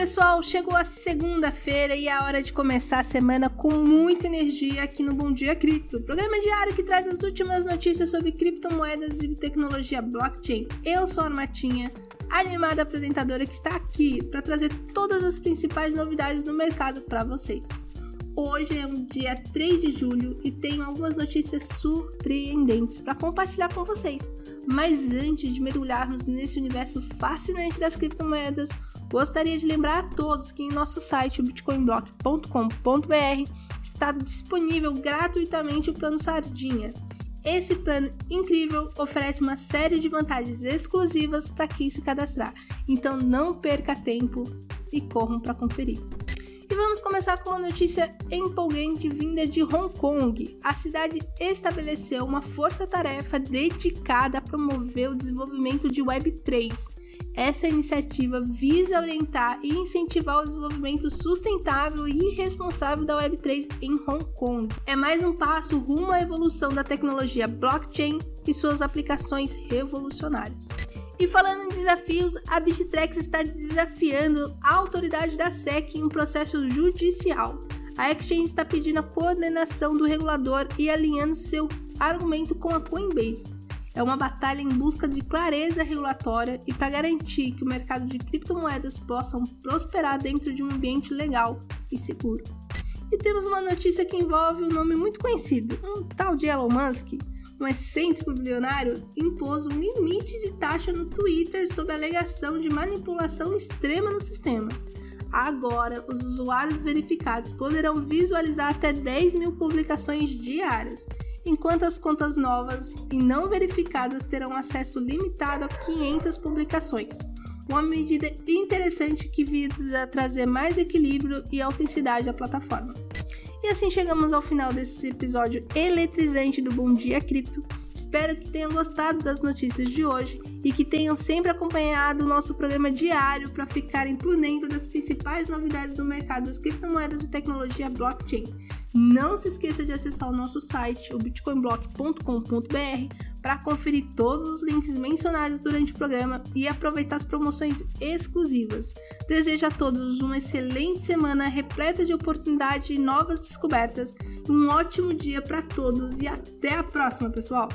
pessoal, chegou a segunda-feira e é a hora de começar a semana com muita energia aqui no Bom Dia Cripto, programa diário que traz as últimas notícias sobre criptomoedas e tecnologia blockchain. Eu sou a Martinha, animada apresentadora que está aqui para trazer todas as principais novidades do mercado para vocês. Hoje é um dia 3 de julho e tenho algumas notícias surpreendentes para compartilhar com vocês. Mas antes de mergulharmos nesse universo fascinante das criptomoedas, Gostaria de lembrar a todos que em nosso site, bitcoinblock.com.br, está disponível gratuitamente o plano Sardinha. Esse plano incrível oferece uma série de vantagens exclusivas para quem se cadastrar, então não perca tempo e corram para conferir. E vamos começar com uma notícia empolgante vinda de Hong Kong. A cidade estabeleceu uma força-tarefa dedicada a promover o desenvolvimento de Web3 essa iniciativa visa orientar e incentivar o desenvolvimento sustentável e responsável da Web3 em Hong Kong. É mais um passo rumo à evolução da tecnologia blockchain e suas aplicações revolucionárias. E falando em desafios, a Bittrex está desafiando a autoridade da SEC em um processo judicial. A Exchange está pedindo a coordenação do regulador e alinhando seu argumento com a Coinbase. É uma batalha em busca de clareza regulatória e para garantir que o mercado de criptomoedas possam prosperar dentro de um ambiente legal e seguro. E temos uma notícia que envolve um nome muito conhecido, um tal de Elon Musk, um excêntrico bilionário, impôs um limite de taxa no Twitter sob a alegação de manipulação extrema no sistema. Agora, os usuários verificados poderão visualizar até 10 mil publicações diárias enquanto as contas novas e não verificadas terão acesso limitado a 500 publicações. Uma medida interessante que visa trazer mais equilíbrio e autenticidade à plataforma. E assim chegamos ao final desse episódio eletrizante do Bom Dia Cripto. Espero que tenham gostado das notícias de hoje e que tenham sempre acompanhado o nosso programa diário para ficarem por dentro das principais novidades do mercado das criptomoedas e tecnologia blockchain. Não se esqueça de acessar o nosso site, o bitcoinblock.com.br, para conferir todos os links mencionados durante o programa e aproveitar as promoções exclusivas. Desejo a todos uma excelente semana repleta de oportunidades e novas descobertas. Um ótimo dia para todos e até a próxima, pessoal!